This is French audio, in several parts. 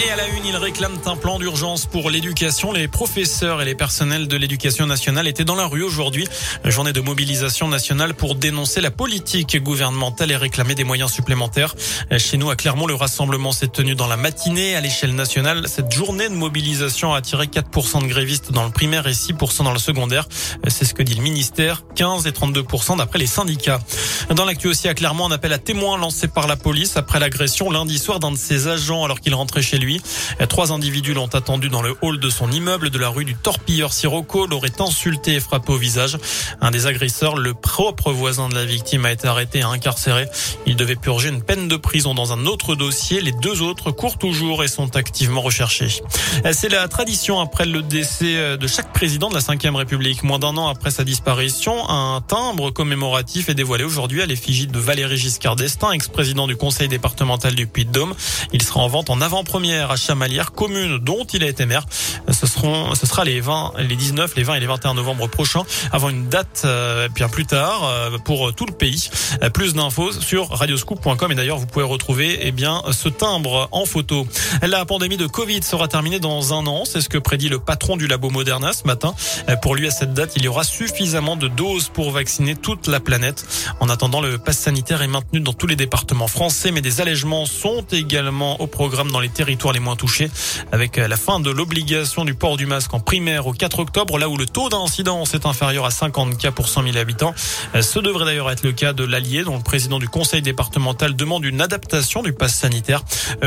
Et à la une, ils réclament un plan d'urgence pour l'éducation. Les professeurs et les personnels de l'éducation nationale étaient dans la rue aujourd'hui. Journée de mobilisation nationale pour dénoncer la politique gouvernementale et réclamer des moyens supplémentaires. Chez nous, à Clermont, le rassemblement s'est tenu dans la matinée. À l'échelle nationale, cette journée de mobilisation a attiré 4% de grévistes dans le primaire et 6% dans le secondaire. C'est ce que dit le ministère. 15 et 32% d'après les syndicats. Dans l'actu aussi à Clermont, un appel à témoins lancé par la police après l'agression lundi soir d'un de ses agents alors qu'il rentrait chez lui. Trois individus l'ont attendu dans le hall de son immeuble de la rue du Torpilleur Sirocco, l'aurait insulté et frappé au visage. Un des agresseurs, le propre voisin de la victime, a été arrêté et incarcéré. Il devait purger une peine de prison dans un autre dossier. Les deux autres courent toujours et sont activement recherchés. C'est la tradition après le décès de chaque président de la Ve République. Moins d'un an après sa disparition, un timbre commémoratif est dévoilé aujourd'hui à l'effigie de Valéry Giscard d'Estaing, ex-président du conseil départemental du Puy-de-Dôme. Il sera en vente en avant-première à Chamalières, commune dont il a été maire. Ce seront, ce sera les 20, les 19, les 20 et les 21 novembre prochains, avant une date euh, bien plus tard euh, pour tout le pays. Euh, plus d'infos sur radioscoop.com et d'ailleurs vous pouvez retrouver eh bien ce timbre en photo. La pandémie de Covid sera terminée dans un an, c'est ce que prédit le patron du labo Moderna ce matin. Pour lui à cette date, il y aura suffisamment de doses pour vacciner toute la planète. En attendant, le pass sanitaire est maintenu dans tous les départements français, mais des allègements sont également au programme dans les territoires les moins touchés avec la fin de l'obligation du port du masque en primaire au 4 octobre, là où le taux d'incidence est inférieur à 50 cas pour 100 000 habitants. Ce devrait d'ailleurs être le cas de l'Allier, dont le président du conseil départemental demande une adaptation du pass sanitaire.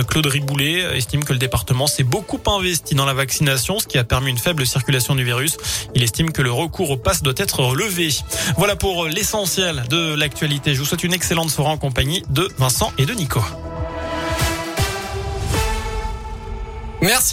Claude Riboulet estime que le département s'est beaucoup investi dans la vaccination, ce qui a permis une faible circulation du virus. Il estime que le recours au pass doit être relevé. Voilà pour l'essentiel de l'actualité. Je vous souhaite une excellente soirée en compagnie de Vincent et de Nico. Merci.